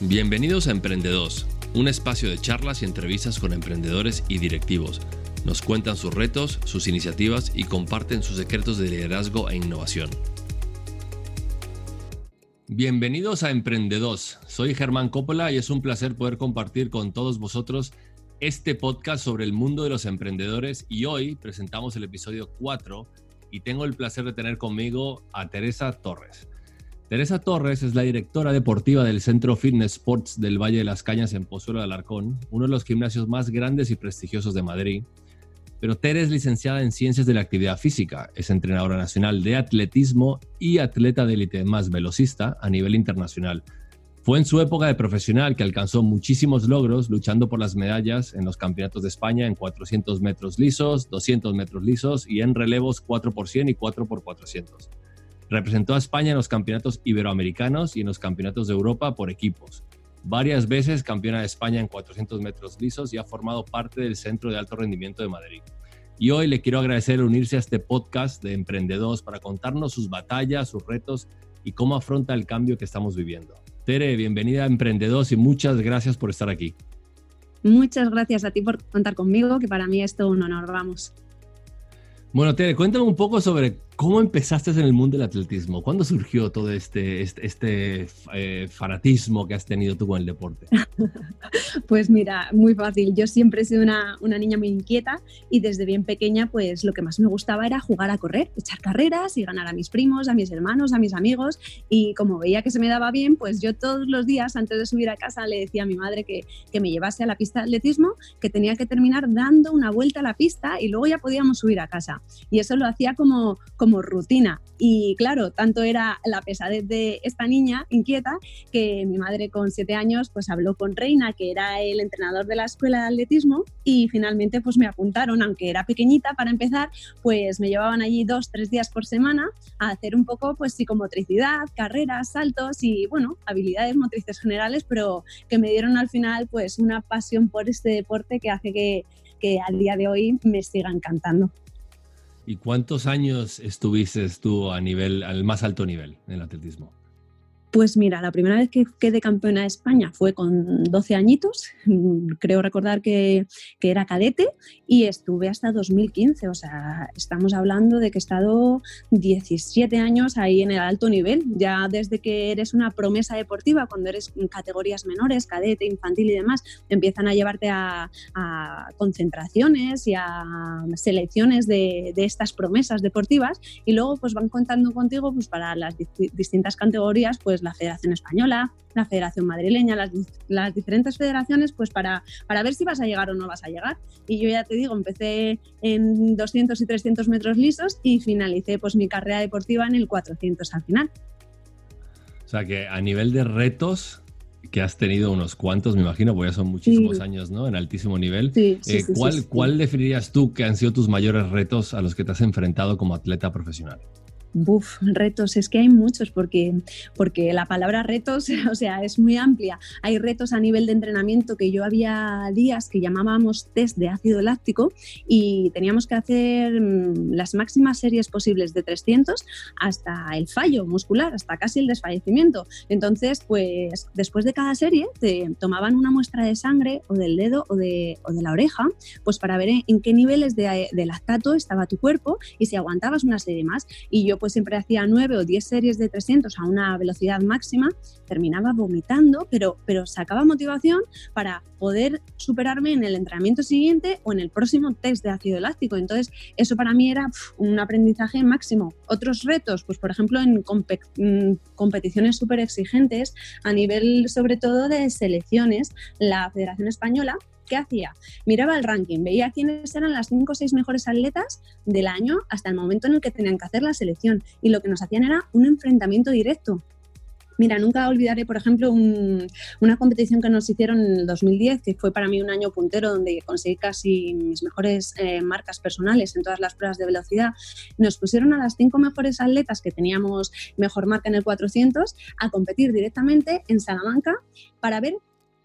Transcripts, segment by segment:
Bienvenidos a Emprendedos, un espacio de charlas y entrevistas con emprendedores y directivos. Nos cuentan sus retos, sus iniciativas y comparten sus secretos de liderazgo e innovación. Bienvenidos a Emprendedos. Soy Germán Coppola y es un placer poder compartir con todos vosotros este podcast sobre el mundo de los emprendedores y hoy presentamos el episodio 4 y tengo el placer de tener conmigo a Teresa Torres. Teresa Torres es la directora deportiva del Centro Fitness Sports del Valle de las Cañas en Pozuelo de Alarcón, uno de los gimnasios más grandes y prestigiosos de Madrid. Pero Tere es licenciada en Ciencias de la Actividad Física, es entrenadora nacional de atletismo y atleta de élite más velocista a nivel internacional. Fue en su época de profesional que alcanzó muchísimos logros luchando por las medallas en los campeonatos de España en 400 metros lisos, 200 metros lisos y en relevos 4 por 100 y 4 por 400. Representó a España en los campeonatos iberoamericanos y en los campeonatos de Europa por equipos. Varias veces campeona de España en 400 metros lisos y ha formado parte del Centro de Alto Rendimiento de Madrid. Y hoy le quiero agradecer unirse a este podcast de Emprendedores para contarnos sus batallas, sus retos y cómo afronta el cambio que estamos viviendo. Tere, bienvenida a Emprendedores y muchas gracias por estar aquí. Muchas gracias a ti por contar conmigo, que para mí es todo un honor, vamos. Bueno, Tere, cuéntame un poco sobre ¿Cómo empezaste en el mundo del atletismo? ¿Cuándo surgió todo este, este, este eh, fanatismo que has tenido tú con el deporte? pues mira, muy fácil. Yo siempre he sido una, una, niña muy inquieta y desde bien pequeña pues lo que más me gustaba era jugar a correr, echar carreras y ganar a mis primos, a mis hermanos, a mis amigos. Y como veía que se me daba bien, pues yo todos los días antes de subir a casa le decía a mi madre que, que me llevase a la pista de atletismo, que tenía que terminar dando una vuelta a la pista y luego ya podíamos subir a casa. Y eso lo hacía como como rutina. Y claro, tanto era la pesadez de esta niña inquieta que mi madre con siete años pues habló con Reina, que era el entrenador de la escuela de atletismo, y finalmente pues me apuntaron, aunque era pequeñita para empezar, pues me llevaban allí dos, tres días por semana a hacer un poco pues psicomotricidad, carreras, saltos y bueno, habilidades motrices generales, pero que me dieron al final pues una pasión por este deporte que hace que, que al día de hoy me siga encantando. ¿Y cuántos años estuviste tú a nivel, al más alto nivel en el atletismo? Pues mira, la primera vez que quedé campeona de España fue con 12 añitos, creo recordar que, que, era cadete y estuve hasta 2015, o sea, estamos hablando de que he estado 17 años ahí en el alto nivel, ya desde que eres una promesa deportiva, cuando eres en categorías menores, cadete, infantil y demás, empiezan a llevarte a, a concentraciones y a selecciones de, de, estas promesas deportivas y luego pues van contando contigo pues para las distintas categorías pues pues, la Federación Española, la Federación Madrileña, las, las, diferentes federaciones, pues para, para ver si vas a llegar o no vas a llegar. Y yo ya te digo, empecé en 200 y 300 metros lisos y finalicé pues mi carrera deportiva en el 400 al final. O sea que a nivel de retos, que has tenido unos cuantos, me imagino, porque ya son muchísimos años, ¿no? En altísimo nivel. Sí, eh, ¿Cuál, ¿Cuál definirías tú que han sido tus mayores retos a los que te has enfrentado como atleta profesional? Buf, retos, es que hay muchos porque, porque la palabra retos, o sea, es muy amplia. Hay retos a nivel de entrenamiento que yo había días que llamábamos test de ácido láctico y teníamos que hacer mm, las máximas series posibles de 300 hasta el fallo muscular, hasta casi el desfallecimiento. Entonces, pues después de cada serie te tomaban una muestra de sangre o del dedo o de, o de la oreja, pues para ver en qué niveles de, de lactato estaba tu cuerpo y si aguantabas una serie más. Y yo pues siempre hacía nueve o diez series de 300 a una velocidad máxima, terminaba vomitando, pero, pero sacaba motivación para poder superarme en el entrenamiento siguiente o en el próximo test de ácido eláctico. Entonces, eso para mí era un aprendizaje máximo. Otros retos, pues por ejemplo, en mm, competiciones súper exigentes, a nivel sobre todo de selecciones, la Federación Española ¿qué hacía? Miraba el ranking, veía quiénes eran las cinco o seis mejores atletas del año hasta el momento en el que tenían que hacer la selección. Y lo que nos hacían era un enfrentamiento directo. Mira, nunca olvidaré, por ejemplo, una competición que nos hicieron en el 2010, que fue para mí un año puntero donde conseguí casi mis mejores eh, marcas personales en todas las pruebas de velocidad. Nos pusieron a las cinco mejores atletas que teníamos mejor marca en el 400 a competir directamente en Salamanca para ver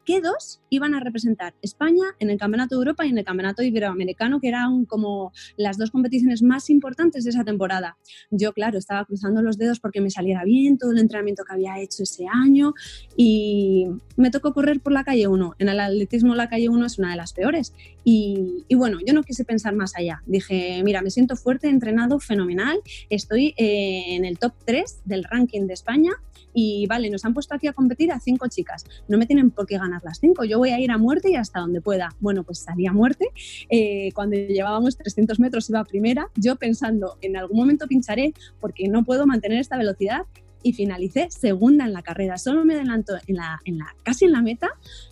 que dos iban a representar España en el Campeonato de Europa y en el Campeonato Iberoamericano, que eran como las dos competiciones más importantes de esa temporada. Yo, claro, estaba cruzando los dedos porque me saliera bien todo el entrenamiento que había hecho ese año y me tocó correr por la calle 1. En el atletismo la calle 1 es una de las peores. Y, bueno, yo no quise pensar más allá. Dije, mira, me siento fuerte, entrenado, fenomenal. Estoy eh, en el top 3 del ranking de España y vale, nos han puesto aquí a competir a cinco chicas. No me tienen por qué ganar las cinco. Yo voy a ir a muerte y hasta donde pueda. Bueno, pues salí a muerte. Eh, cuando llevábamos 300 metros iba a primera. Yo pensando, en algún momento pincharé porque no puedo mantener esta velocidad y finalicé segunda en la carrera. Solo me adelantó en la, en la, casi en la meta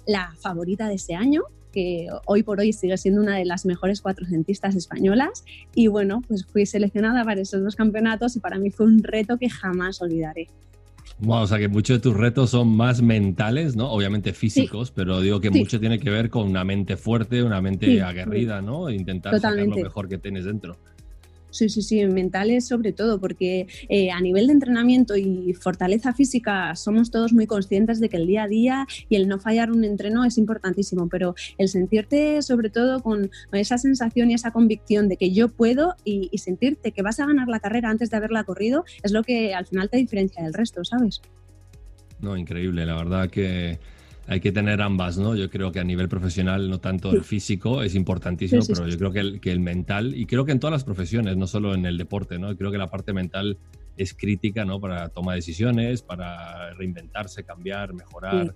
la favorita de ese año, que hoy por hoy sigue siendo una de las mejores cuatrocentistas españolas. Y bueno, pues fui seleccionada para esos dos campeonatos y para mí fue un reto que jamás olvidaré. Wow, o sea que muchos de tus retos son más mentales, ¿no? Obviamente físicos, pero digo que mucho tiene que ver con una mente fuerte, una mente aguerrida, ¿no? Intentar sacar lo mejor que tienes dentro. Sí, sí, sí, mentales sobre todo, porque eh, a nivel de entrenamiento y fortaleza física somos todos muy conscientes de que el día a día y el no fallar un entreno es importantísimo, pero el sentirte sobre todo con esa sensación y esa convicción de que yo puedo y, y sentirte que vas a ganar la carrera antes de haberla corrido es lo que al final te diferencia del resto, ¿sabes? No, increíble, la verdad que hay que tener ambas, ¿no? Yo creo que a nivel profesional, no tanto el físico, es importantísimo, pero yo creo que el, que el, mental, y creo que en todas las profesiones, no solo en el deporte, ¿no? Creo que la parte mental es crítica, ¿no? Para tomar decisiones, para reinventarse, cambiar, mejorar.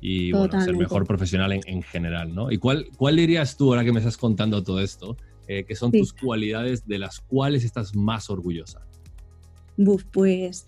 Y bueno, ser mejor profesional en, general, ¿no? ¿Y cuál, cuál dirías tú, ahora que me estás contando todo esto, eh, que son tus cualidades de las cuales estás más orgullosa? Buf, pues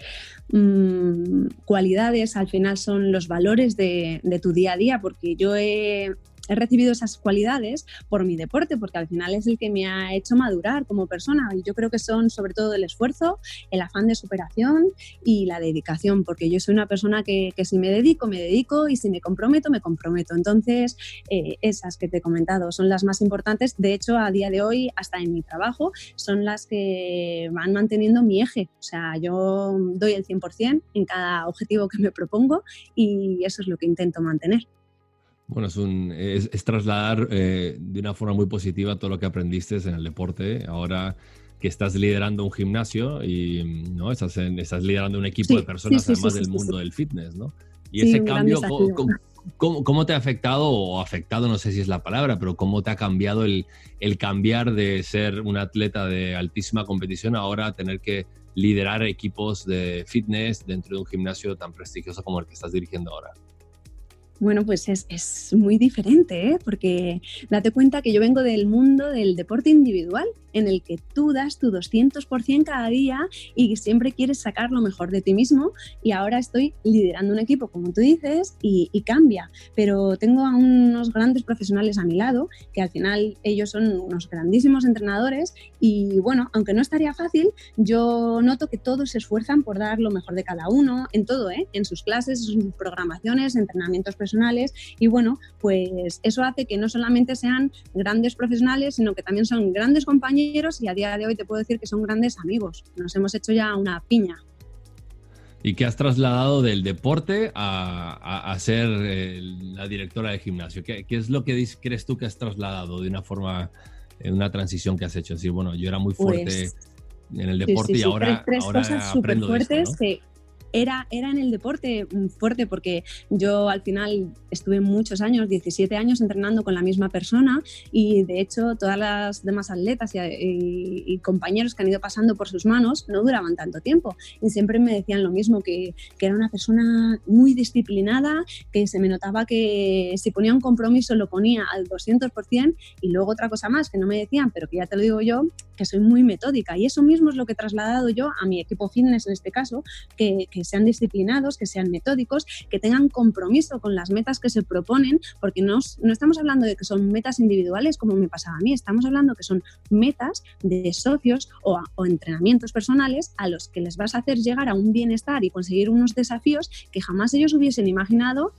mmm, cualidades al final son los valores de, de, tu día a día, porque yo he he recibido esas cualidades por mi deporte, porque al final es el que me ha hecho madurar como persona. Y yo creo que son sobre todo el esfuerzo, el afán de superación y la dedicación, porque yo soy una persona que, que si me dedico, me dedico y si me comprometo, me comprometo. Entonces, eh, esas que te he comentado son las más importantes. De hecho, a día de hoy, hasta en mi trabajo, son las que van manteniendo mi eje. O sea, yo doy el 100% en cada objetivo que me propongo y eso es lo que intento mantener. Bueno, es, un, es, trasladar eh, de una forma muy positiva todo lo que aprendiste en el deporte. Ahora que estás liderando un gimnasio y ¿no? estás, estás liderando un equipo de personas además del mundo del fitness, ¿no? Y ese cambio, ¿cómo, ¿cómo, te ha afectado o afectado, no sé si es la palabra, pero cómo te ha cambiado el, el cambiar de ser un atleta de altísima competición ahora a tener que liderar equipos de fitness dentro de un gimnasio tan prestigioso como el que estás dirigiendo ahora? Bueno, pues es, es muy diferente, ¿eh? porque date cuenta que yo vengo del mundo del deporte individual, en el que tú das tu 200% cada día y siempre quieres sacar lo mejor de ti mismo y ahora estoy liderando un equipo, como tú dices, y, y cambia, pero tengo a unos grandes profesionales a mi lado, que al final ellos son unos grandísimos entrenadores y bueno, aunque no estaría fácil, yo noto que todos se esfuerzan por dar lo mejor de cada uno, en todo, ¿eh? en sus clases, en sus programaciones, entrenamientos personales y bueno, pues eso hace que no solamente sean grandes profesionales, sino que también son grandes compañeros y a día de hoy te puedo decir que son grandes amigos. Nos hemos hecho ya una piña. ¿Y qué has trasladado del deporte a, a, ser eh, la directora de gimnasio? ¿Qué, ¿Qué, es lo que crees tú que has trasladado de una forma, en una transición que has hecho? Así, bueno, yo era muy fuerte pues en el deporte y ahora, tres, ahora cosas súper fuertes que era, era en el deporte mm, fuerte porque yo al final estuve muchos años, 17 años entrenando con la misma persona y de hecho todas las demás atletas y, compañeros que han ido pasando por sus manos no duraban tanto tiempo. Y siempre me decían lo mismo, que, que era una persona muy disciplinada, que se me notaba que si ponía un compromiso lo ponía al 200% y luego otra cosa más que no me decían, pero que ya te lo digo yo, que soy muy metódica. Y eso mismo es lo que he trasladado yo a mi equipo fitness en este caso, que, que sean disciplinados, que sean metódicos, que tengan compromiso con las metas que se proponen, porque no, no estamos hablando de que son metas individuales como me pasaba a mí, estamos hablando que son metas de socios o, o entrenamientos personales a los que les vas a hacer llegar a un bienestar y conseguir unos desafíos que jamás ellos hubiesen imaginado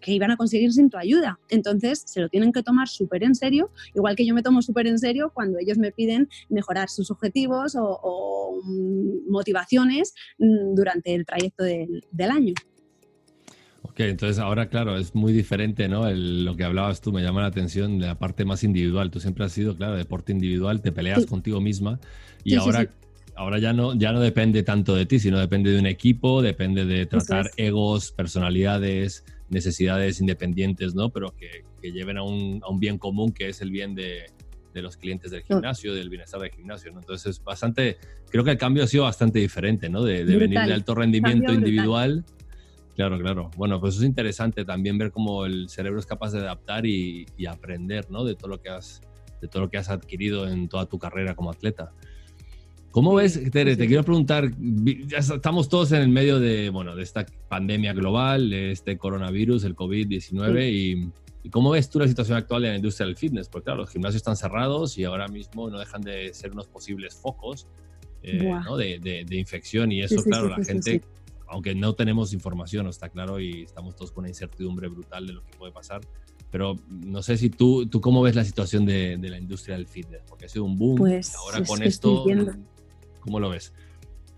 que iban a conseguir sin tu ayuda. Entonces se lo tienen que tomar súper en serio, igual que yo me tomo súper en serio cuando ellos me piden mejorar sus objetivos o, mm, motivaciones mm, durante el trayecto del, año. Ok, entonces ahora, claro, es muy diferente, ¿no? lo que hablabas tú me llama la atención de la parte más individual. Tú siempre has sido, claro, deporte individual, te peleas contigo misma y ahora, ahora ya no, ya no depende tanto de ti, sino depende de un equipo, depende de tratar egos, personalidades, necesidades independientes, ¿no? Pero que, lleven a un, bien común que es el bien de, los clientes del gimnasio, del bienestar del gimnasio, ¿no? Entonces, bastante, creo que el cambio ha sido bastante diferente, ¿no? De, venir de alto rendimiento individual. Claro, claro. Bueno, pues es interesante también ver cómo el cerebro es capaz de adaptar y, aprender, ¿no? De todo lo que has, de todo lo que has adquirido en toda tu carrera como atleta. ¿Cómo ves, Tere? Te quiero preguntar, ya estamos todos en el medio de, bueno, de esta pandemia global, de este coronavirus, el COVID-19, y, cómo ves tú la situación actual en la industria del fitness? Porque claro, los gimnasios están cerrados y ahora mismo no dejan de ser unos posibles focos eh, de, infección y eso, claro, la gente, aunque no tenemos información, está claro, y estamos todos con una incertidumbre brutal de lo que puede pasar, pero no sé si tú, tú cómo ves la situación de, la industria del fitness, porque ha sido un boom. Pues ahora con esto, ¿Cómo lo ves?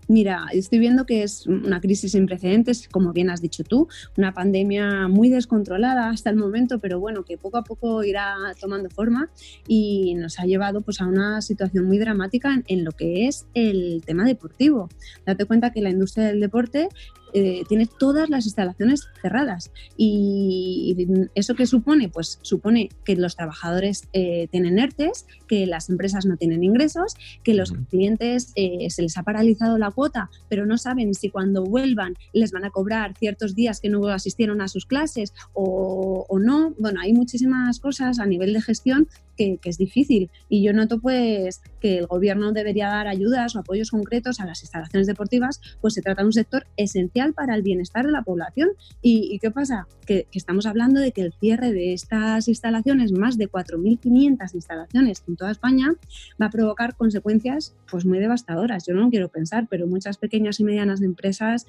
Mira, estoy viendo que es una crisis sin precedentes, como bien has dicho tú, una pandemia muy descontrolada hasta el momento, pero bueno, que poco a poco irá tomando forma y nos ha llevado pues, a una situación muy dramática en lo que es el tema deportivo. Date cuenta que la industria del deporte eh, tiene todas las instalaciones cerradas. Y, eso qué supone? Pues supone que los trabajadores eh, tienen ERTES, que las empresas no tienen ingresos, que los clientes eh, se les ha paralizado la cuota, pero no saben si cuando vuelvan les van a cobrar ciertos días que no asistieron a sus clases o, o no. Bueno, hay muchísimas cosas a nivel de gestión que, es difícil. Y yo noto pues que el gobierno debería dar ayudas o apoyos concretos a las instalaciones deportivas, pues se trata de un sector esencial para el bienestar de la población. ¿Y, qué pasa? Que, estamos hablando de que el cierre de estas instalaciones, más de 4.500 instalaciones en toda España, va a provocar consecuencias pues muy devastadoras. Yo no quiero pensar, pero muchas pequeñas y medianas empresas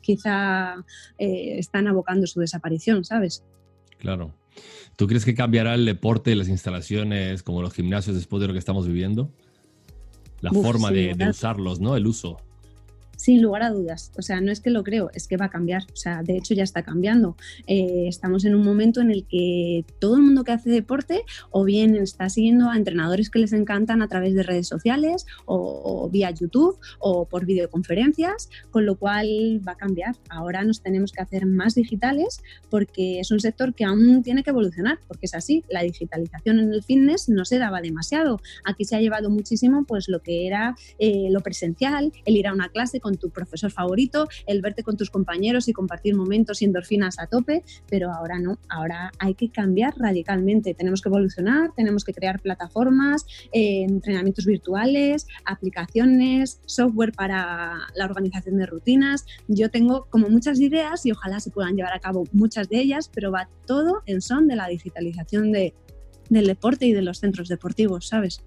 quizá eh, están abocando su desaparición, ¿sabes? Claro. ¿Tú crees que cambiará el deporte las instalaciones como los gimnasios después de lo que estamos viviendo? La forma de, de, usarlos, ¿no? El uso. Sin lugar a dudas. O sea, no es que lo creo, es que va a cambiar. O sea, de hecho ya está cambiando. Eh, estamos en un momento en el que todo el mundo que hace deporte o bien está siguiendo a entrenadores que les encantan a través de redes sociales o, vía YouTube o por videoconferencias, con lo cual va a cambiar. Ahora nos tenemos que hacer más digitales porque es un sector que aún tiene que evolucionar, porque es así. La digitalización en el fitness no se daba demasiado. Aquí se ha llevado muchísimo pues lo que era eh, lo presencial, el ir a una clase con tu profesor favorito, el verte con tus compañeros y compartir momentos y endorfinas a tope, pero ahora no, ahora hay que cambiar radicalmente, tenemos que evolucionar, tenemos que crear plataformas, eh, entrenamientos virtuales, aplicaciones, software para la organización de rutinas. Yo tengo como muchas ideas y ojalá se puedan llevar a cabo muchas de ellas, pero va todo en son de la digitalización de, del deporte y de los centros deportivos, ¿sabes?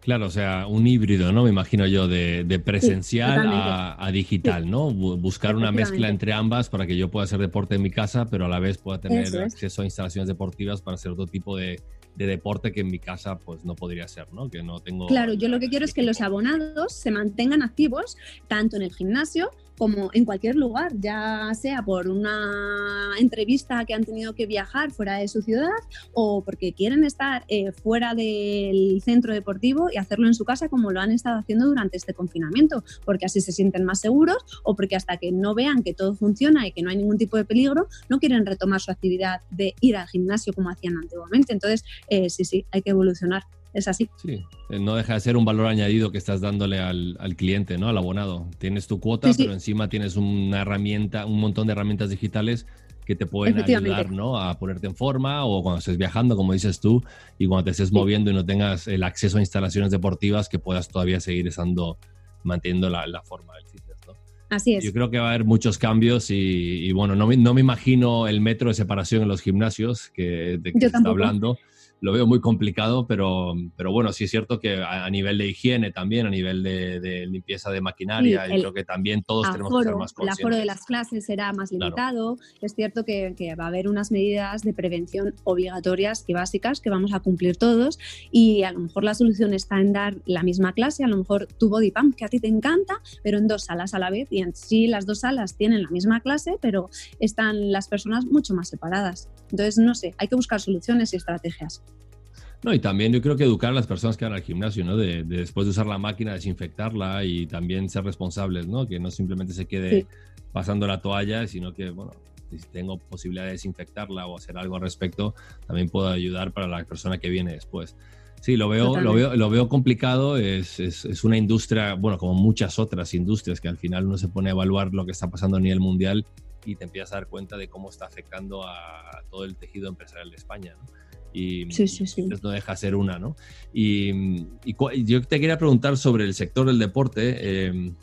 Claro, o sea, un híbrido, ¿no? Me imagino yo, de, presencial a, digital, ¿no? Buscar una mezcla entre ambas para que yo pueda hacer deporte en mi casa, pero a la vez pueda tener acceso a instalaciones deportivas para hacer otro tipo de, de deporte que en mi casa pues no podría ser, ¿no? Que no tengo... Claro, yo lo que quiero es que los abonados se mantengan activos tanto en el gimnasio como en cualquier lugar, ya sea por una entrevista que han tenido que viajar fuera de su ciudad o porque quieren estar eh, fuera del centro deportivo y hacerlo en su casa como lo han estado haciendo durante este confinamiento, porque así se sienten más seguros o porque hasta que no vean que todo funciona y que no hay ningún tipo de peligro, no quieren retomar su actividad de ir al gimnasio como hacían antiguamente. Entonces, eh, sí, sí, hay que evolucionar es así. Sí, eh, no deja de ser un valor añadido que estás dándole al, cliente, ¿no? Al abonado. Tienes tu cuota, pero encima tienes una herramienta, un montón de herramientas digitales que te pueden ayudar, ¿no? A ponerte en forma o cuando estés viajando, como dices tú, y cuando te estés moviendo y no tengas el acceso a instalaciones deportivas que puedas todavía seguir estando, manteniendo la, forma del fitness, ¿no? Así es. Yo creo que va a haber muchos cambios y, bueno, no me, no me, imagino el metro de separación en los gimnasios que, de que se está hablando lo veo muy complicado, pero, pero bueno, sí es cierto que a, nivel de higiene también, a nivel de, limpieza de maquinaria, yo creo que también todos tenemos que ser más conscientes. El aforo de las clases será más limitado. Es cierto que, que, va a haber unas medidas de prevención obligatorias y básicas que vamos a cumplir todos y a lo mejor la solución está en dar la misma clase, a lo mejor tu body pump que a ti te encanta, pero en dos salas a la vez y en sí las dos salas tienen la misma clase, pero están las personas mucho más separadas. Entonces, no sé, hay que buscar soluciones y estrategias. No, y también yo creo que educar a las personas que van al gimnasio, ¿no? De, después de usar la máquina, desinfectarla y también ser responsables, ¿no? Que no simplemente se quede pasando la toalla, sino que, bueno, si tengo posibilidad de desinfectarla o hacer algo al respecto, también puedo ayudar para la persona que viene después. Sí, lo veo, lo veo, lo veo complicado. Es, es, es, una industria, bueno, como muchas otras industrias, que al final uno se pone a evaluar lo que está pasando a nivel mundial y te empiezas a dar cuenta de cómo está afectando a todo el tejido empresarial de España. ¿no? Y sí, sí, sí. no deja ser una, ¿no? Y, yo te quería preguntar sobre el sector del deporte. Em,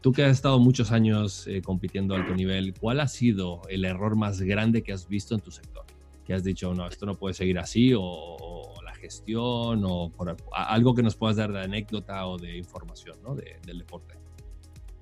tú que has estado muchos años eh, compitiendo a alto nivel, ¿cuál ha sido el error más grande que has visto en tu sector? Que has dicho, no, esto no puede seguir así, o, la gestión, o algo que nos puedas dar de anécdota o de información ¿no? del deporte.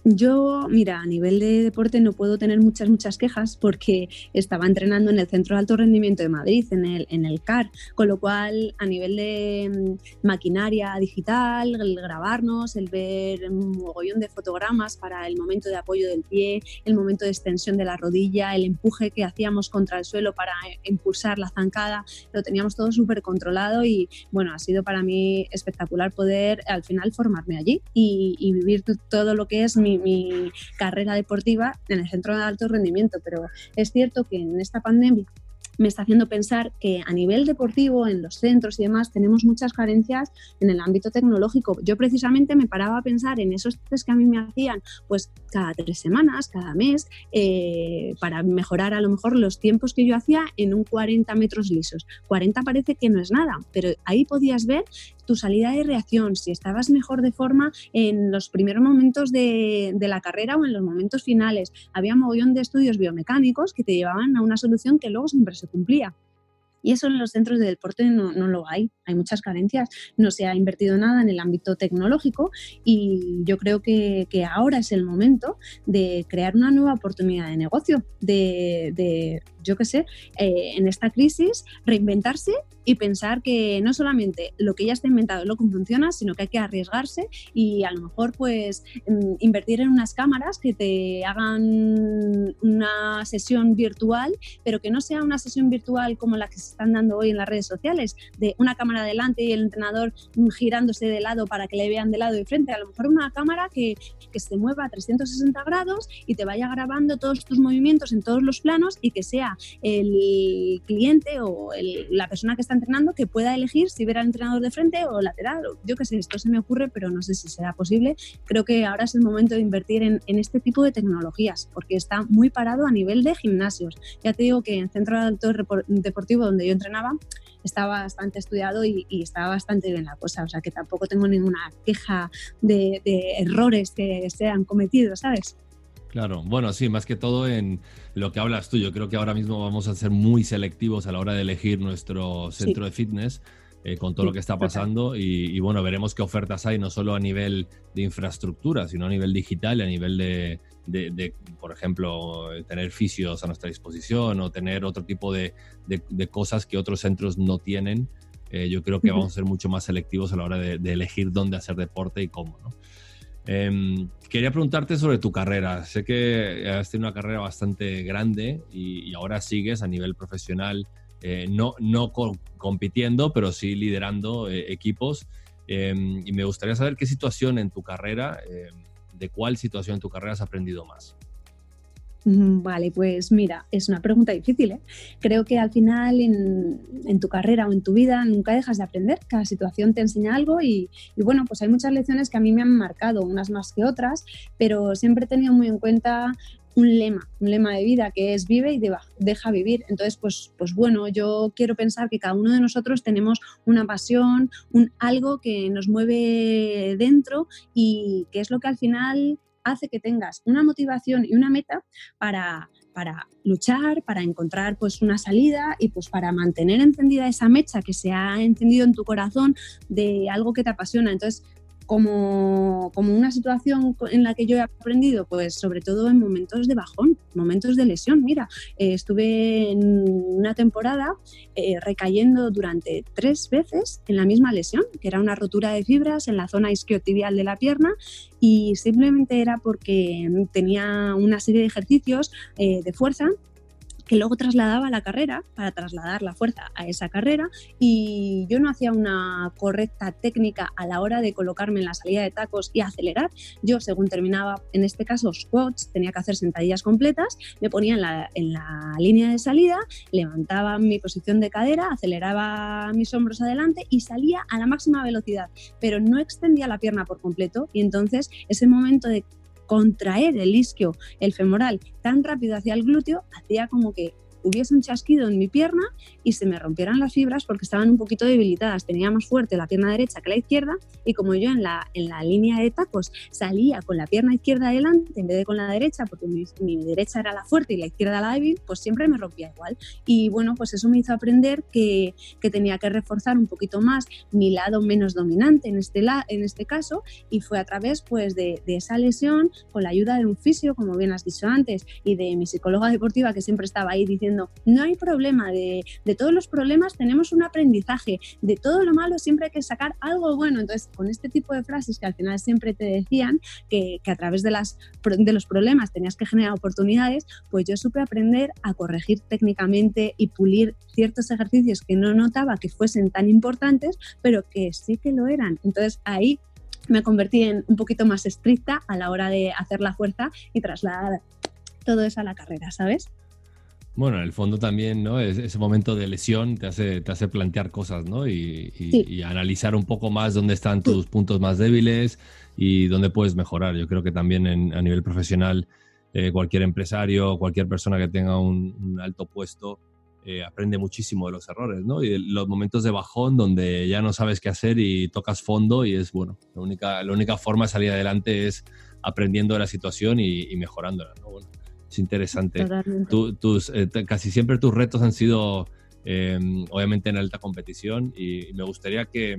Yo, mira, a nivel de deporte no puedo tener muchas, muchas quejas porque estaba entrenando en el Centro de Alto Rendimiento de Madrid, en el, en el CAR, con lo cual a nivel de mm, maquinaria digital, el grabarnos, el ver un mogollón de fotogramas para el momento de apoyo del pie, el momento de extensión de la rodilla, el empuje que hacíamos contra el suelo para impulsar la zancada, lo teníamos todo súper controlado y bueno, ha sido para mí espectacular poder al final formarme allí y, y vivir todo lo que es mi mi, carrera deportiva en el centro de alto rendimiento, pero es cierto que en esta pandemia me está haciendo pensar que a nivel deportivo, en los centros y demás, tenemos muchas carencias en el ámbito tecnológico. Yo precisamente me paraba a pensar en esos test que a mí me hacían, pues cada tres semanas, cada mes, eh, para mejorar a lo mejor los tiempos que yo hacía en un 40 metros lisos. 40 parece que no es nada, pero ahí podías ver tu salida de reacción, si estabas mejor de forma en los primeros momentos de, la carrera o en los momentos finales. Había un mogollón de estudios biomecánicos que te llevaban a una solución que luego siempre se cumplía. Y eso en los centros de deporte no, lo hay, hay muchas carencias, no se ha invertido nada en el ámbito tecnológico y yo creo que, ahora es el momento de crear una nueva oportunidad de negocio, de, yo qué sé, eh, en esta crisis reinventarse y pensar que no solamente lo que ya está inventado es lo que funciona, sino que hay que arriesgarse y a lo mejor pues mm, invertir en unas cámaras que te hagan una sesión virtual, pero que no sea una sesión virtual como la que se están dando hoy en las redes sociales, de una cámara delante y el entrenador girándose de lado para que le vean de lado y frente. A lo mejor una cámara que, que se mueva a 360 grados y te vaya grabando todos tus movimientos en todos los planos y que sea el cliente o la persona que está entrenando que pueda elegir si ver al entrenador de frente o lateral. Yo qué sé, esto se me ocurre, pero no sé si será posible. Creo que ahora es el momento de invertir en, este tipo de tecnologías, porque está muy parado a nivel de gimnasios. Ya te digo que en Centro de Alto Deportivo, donde yo entrenaba, estaba bastante estudiado y, estaba bastante bien la cosa. O sea que tampoco tengo ninguna queja de, de errores que se han cometido, ¿sabes? Claro, bueno, sí, más que todo en lo que hablas tú, yo creo que ahora mismo vamos a ser muy selectivos a la hora de elegir nuestro centro de fitness. Eh, con todo lo que está pasando y, bueno, veremos qué ofertas hay, no solo a nivel de infraestructura, sino a nivel digital a nivel de, por ejemplo, tener fisios a nuestra disposición o tener otro tipo de, cosas que otros centros no tienen. Eh, yo creo que vamos a ser mucho más selectivos a la hora de, elegir dónde hacer deporte y cómo. ¿no? Em, quería preguntarte sobre tu carrera. Sé que has tenido una carrera bastante grande y, ahora sigues a nivel profesional, eh, no, no compitiendo, pero sí liderando eh, equipos. Em, y me gustaría saber qué situación en tu carrera, em, de cuál situación en tu carrera has aprendido más. Vale, pues mira, es una pregunta difícil. ¿eh? Creo que al final en, tu carrera o en tu vida nunca dejas de aprender, cada situación te enseña algo y, bueno, pues hay muchas lecciones que a mí me han marcado, unas más que otras, pero siempre he tenido muy en cuenta un lema, un lema de vida que es vive y deja vivir. Entonces, pues, pues bueno, yo quiero pensar que cada uno de nosotros tenemos una pasión, un algo que nos mueve dentro y que es lo que al final hace que tengas una motivación y una meta para, para luchar, para encontrar pues una salida y pues para mantener encendida esa mecha que se ha encendido en tu corazón de algo que te apasiona. Entonces, como, una situación en la que yo he aprendido, pues sobre todo en momentos de bajón, momentos de lesión. Mira, eh, estuve en una temporada eh, recayendo durante tres veces en la misma lesión, que era una rotura de fibras en la zona isquiotibial de la pierna y simplemente era porque tenía una serie de ejercicios eh, de fuerza que luego trasladaba la carrera para trasladar la fuerza a esa carrera y yo no hacía una correcta técnica a la hora de colocarme en la salida de tacos y acelerar. Yo, según terminaba, en este caso, squats, tenía que hacer sentadillas completas, me ponía en la, en la línea de salida, levantaba mi posición de cadera, aceleraba mis hombros adelante y salía a la máxima velocidad, pero no extendía la pierna por completo y entonces ese momento de contraer el isquio, el femoral, tan rápido hacia el glúteo, hacía como que hubiese un chasquido en mi pierna y se me rompieran las fibras porque estaban un poquito debilitadas. Tenía más fuerte la pierna derecha que la izquierda y como yo en la, en la línea de tacos salía con la pierna izquierda adelante en vez de con la derecha, porque mi, derecha era la fuerte y la izquierda la débil, pues siempre me rompía igual. Y bueno, pues eso me hizo aprender que, que tenía que reforzar un poquito más mi lado menos dominante en este, la, en este caso y fue a través pues de, de esa lesión con la ayuda de un fisio, como bien has dicho antes, y de mi psicóloga deportiva que siempre estaba ahí diciendo no hay problema, de, todos los problemas tenemos un aprendizaje, de todo lo malo siempre hay que sacar algo bueno. Entonces, con este tipo de frases que al final siempre te decían que, a través de, las, de los problemas tenías que generar oportunidades, pues yo supe aprender a corregir técnicamente y pulir ciertos ejercicios que no notaba que fuesen tan importantes, pero que sí que lo eran. Entonces, ahí me convertí en un poquito más estricta a la hora de hacer la fuerza y trasladar todo eso a la carrera, ¿sabes? Bueno, en el fondo también, ¿no? ese momento de lesión te hace, te hace plantear cosas, ¿no? Y, analizar un poco más dónde están tus puntos más débiles y dónde puedes mejorar. Yo creo que también a nivel profesional, eh, cualquier empresario, cualquier persona que tenga un, alto puesto, eh, aprende muchísimo de los errores, ¿no? Y los momentos de bajón donde ya no sabes qué hacer y tocas fondo y es, bueno, la única, la única forma de salir adelante es aprendiendo de la situación y, y mejorándola, ¿no? Bueno, es interesante. tus, eh, casi siempre tus retos han sido, em, obviamente, en alta competición y, me gustaría que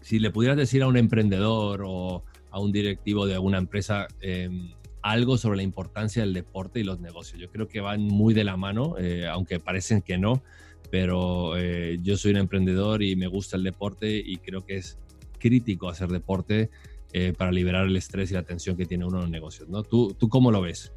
si le pudieras decir a un emprendedor o a un directivo de alguna empresa em, algo sobre la importancia del deporte y los negocios. Yo creo que van muy de la mano, eh, aunque parecen que no, pero eh, yo soy un emprendedor y me gusta el deporte y creo que es crítico hacer deporte para liberar el estrés y la tensión que tiene uno en los negocios. ¿no? ¿Tú, ¿Tú cómo lo ves?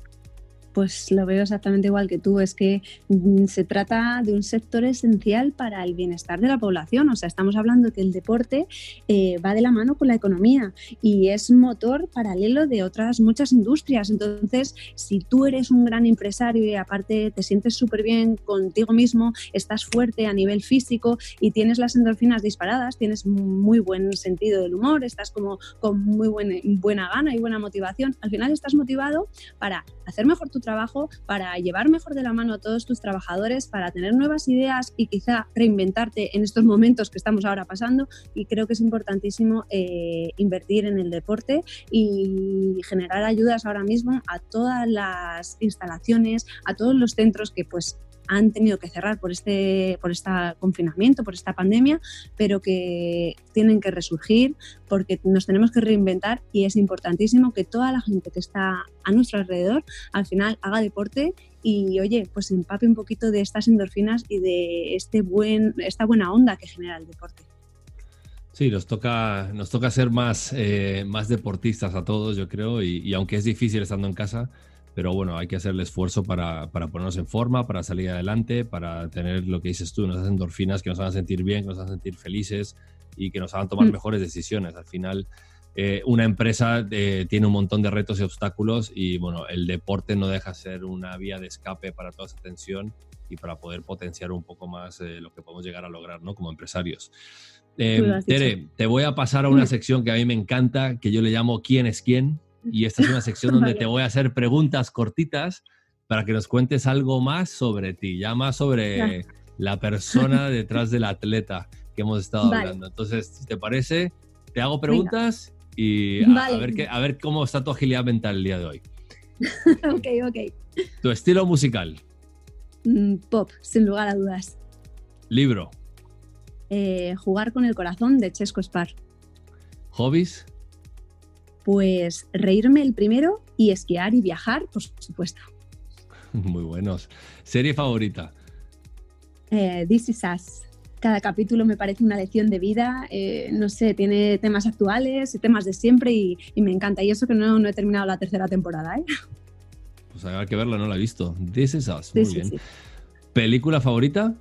Pues lo veo exactamente igual que tú, es que mm, se trata de un sector esencial para el bienestar de la población, o sea, estamos hablando que el deporte eh, va de la mano con la economía y es motor paralelo de otras muchas industrias, entonces si tú eres un gran empresario y aparte te sientes súper bien contigo mismo, estás fuerte a nivel físico y tienes las endorfinas disparadas, tienes muy buen sentido del humor, estás como con muy buena, buena gana y buena motivación, al final estás motivado para hacer mejor tu trabajo, para llevar mejor de la mano a todos tus trabajadores, para tener nuevas ideas y quizá reinventarte en estos momentos que estamos ahora pasando. Y creo que es importantísimo eh, invertir en el deporte y generar ayudas ahora mismo a todas las instalaciones, a todos los centros que pues han tenido que cerrar por este, por este confinamiento, por esta pandemia, pero que tienen que resurgir porque nos tenemos que reinventar y es importantísimo que toda la gente que está a nuestro alrededor al final haga deporte y oye, pues empape un poquito de estas endorfinas y de este buen, esta buena onda que genera el deporte. Sí, nos toca, nos toca ser más, eh, más deportistas a todos, yo creo, y aunque es difícil estando en casa, pero bueno, hay que hacer el esfuerzo para, para, ponernos en forma, para salir adelante, para tener lo que dices tú, unas endorfinas que nos hagan sentir bien, que nos hagan sentir felices y que nos hagan tomar mm. mejores decisiones. Al final, eh, una empresa eh, tiene un montón de retos y obstáculos y bueno, el deporte no deja de ser una vía de escape para toda esa tensión y para poder potenciar un poco más eh, lo que podemos llegar a lograr ¿no? como empresarios. Tere, te voy a pasar a una sección que a mí me encanta, que yo le llamo ¿Quién es quién? Y esta es una sección donde te voy a hacer preguntas cortitas para que nos cuentes algo más sobre ti, ya más sobre la persona detrás del atleta que hemos estado hablando. Entonces, si te parece, te hago preguntas y a, ver a ver cómo está tu agilidad mental el día de hoy. ok, ok. Tu estilo musical. Mm, pop, sin lugar a dudas. Libro. Eh, jugar con el corazón de Chesco Spar. ¿Hobbies? Pues reírme el primero y esquiar y viajar, por supuesto. Muy buenos. ¿Serie favorita? Eh, This is Us. Cada capítulo me parece una lección de vida, eh, no sé, tiene temas actuales, temas de siempre y, me encanta. Y eso que no, no, he terminado la tercera temporada, ¿eh? Pues hay que verla, no la he visto. This is Us, muy bien. ¿Película favorita?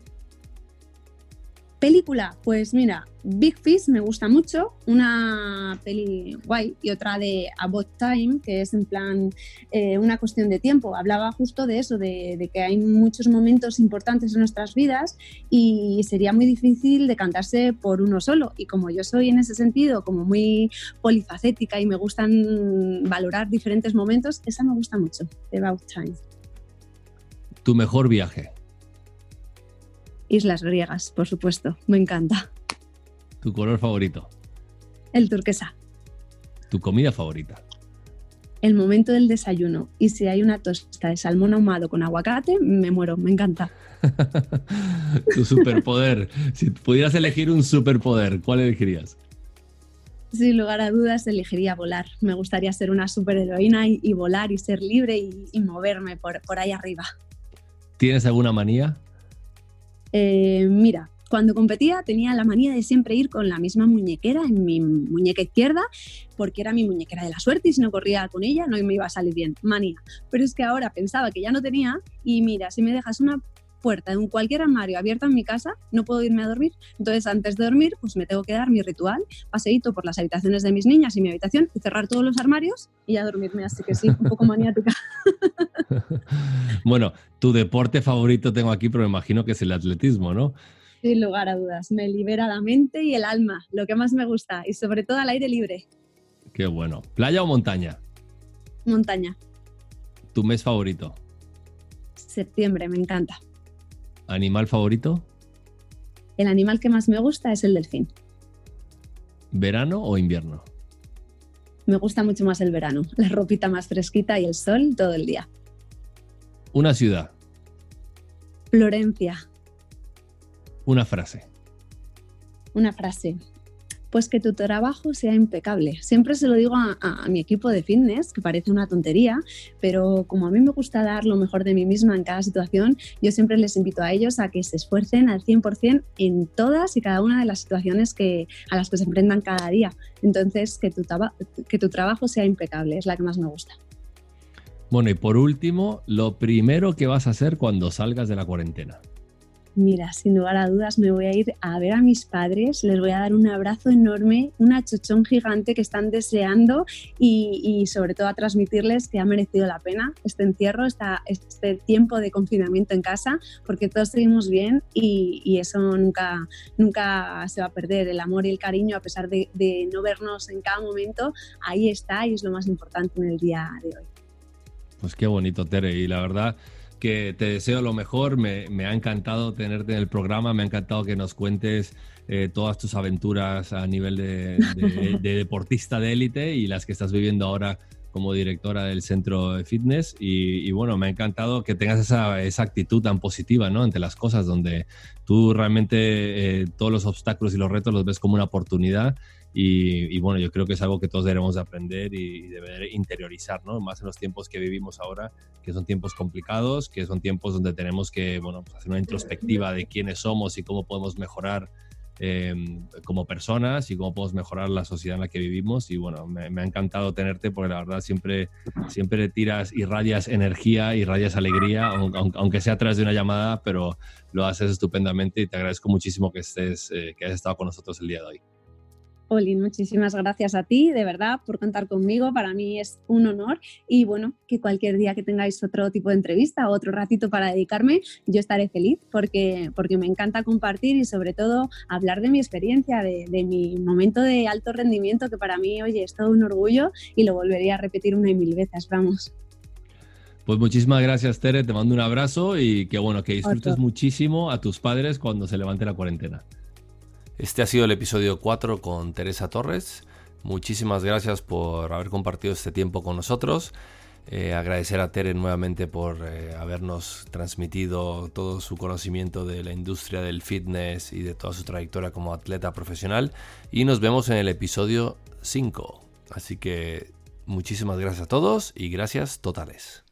Película, pues mira, Big Fish me gusta mucho, una peli guay y otra de About Time, que es en plan eh, una cuestión de tiempo. Hablaba justo de eso, de, que hay muchos momentos importantes en nuestras vidas y sería muy difícil decantarse por uno solo. Y como yo soy en ese sentido como muy polifacética y me gustan valorar diferentes momentos, esa me gusta mucho, About Time. ¿Tu mejor viaje? Islas griegas, por supuesto. Me encanta. ¿Tu color favorito? El turquesa. ¿Tu comida favorita? El momento del desayuno. Y si hay una tosta de salmón ahumado con aguacate, me muero, me encanta. tu superpoder. si pudieras elegir un superpoder, ¿cuál elegirías? Sin lugar a dudas, elegiría volar. Me gustaría ser una superheroína y, y volar y ser libre y, y moverme por, por ahí arriba. ¿Tienes alguna manía? Eh, mira, cuando competía tenía la manía de siempre ir con la misma muñequera en mi muñeca izquierda, porque era mi muñequera de la suerte y si no corría con ella no me iba a salir bien. Manía. Pero es que ahora pensaba que ya no tenía y mira, si me dejas una puerta de un cualquier armario abierta en mi casa, no puedo irme a dormir. Entonces, antes de dormir, pues me tengo que dar mi ritual, paseíto por las habitaciones de mis niñas y mi habitación y cerrar todos los armarios y ya dormirme. Así que sí, un poco maniática. bueno, tu deporte favorito tengo aquí, pero me imagino que es el atletismo, ¿no? Sin lugar a dudas, me libera la mente y el alma, lo que más me gusta, y sobre todo al aire libre. Qué bueno. ¿Playa o montaña? Montaña. ¿Tu mes favorito? Septiembre, me encanta. ¿Animal favorito? El animal que más me gusta es el delfín. ¿Verano o invierno? Me gusta mucho más el verano, la ropita más fresquita y el sol todo el día. Una ciudad. Florencia. Una frase. Una frase pues que tu trabajo sea impecable. Siempre se lo digo a, mi equipo de fitness, que parece una tontería, pero como a mí me gusta dar lo mejor de mí misma en cada situación, yo siempre les invito a ellos a que se esfuercen al 100% en todas y cada una de las situaciones que, a las que se enfrentan cada día. Entonces, que tu, que tu trabajo sea impecable, es la que más me gusta. Bueno, y por último, lo primero que vas a hacer cuando salgas de la cuarentena. Mira, sin lugar a dudas me voy a ir a ver a mis padres, les voy a dar un abrazo enorme, una chochón gigante que están deseando y, sobre todo a transmitirles que ha merecido la pena este encierro, este tiempo de confinamiento en casa, porque todos seguimos bien y, eso nunca, nunca se va a perder. El amor y el cariño, a pesar de, de no vernos en cada momento, ahí está y es lo más importante en el día de hoy. Pues qué bonito, Tere, y la verdad que te deseo lo mejor. Me, ha encantado tenerte en el programa, me ha encantado que nos cuentes eh, todas tus aventuras a nivel de, deportista de élite y las que estás viviendo ahora como directora del centro de fitness y, bueno, me ha encantado que tengas esa, actitud tan positiva ¿no? ante las cosas, donde tú realmente eh, todos los obstáculos y los retos los ves como una oportunidad y, bueno, yo creo que es algo que todos debemos de aprender y, deber interiorizar, ¿no? Más en los tiempos que vivimos ahora, que son tiempos complicados, que son tiempos donde tenemos que, bueno, pues hacer una introspectiva de quiénes somos y cómo podemos mejorar em, como personas y cómo podemos mejorar la sociedad en la que vivimos. Y bueno, me, ha encantado tenerte porque la verdad siempre, siempre tiras y rayas energía y rayas alegría, aunque, sea a través de una llamada, pero lo haces estupendamente y te agradezco muchísimo que, estés, eh, que hayas estado con nosotros el día de hoy. Olin, muchísimas gracias a ti, de verdad, por contar conmigo. Para mí es un honor y bueno, que cualquier día que tengáis otro tipo de entrevista o otro ratito para dedicarme, yo estaré feliz porque, porque me encanta compartir y sobre todo hablar de mi experiencia, de, mi momento de alto rendimiento, que para mí, oye, es todo un orgullo y lo volvería a repetir una y mil veces, vamos. Pues muchísimas gracias, Tere. Te mando un abrazo y que bueno, que disfrutes muchísimo a tus padres cuando se levante la cuarentena. Este ha sido el episodio 4 con Teresa Torres. muchísimas gracias por haber compartido este tiempo con nosotros. Eh, agradecer a Tere nuevamente por eh, habernos transmitido todo su conocimiento de la industria del fitness y de toda su trayectoria como atleta profesional. Y nos vemos en el episodio 5. Así que muchísimas gracias a todos y gracias totales.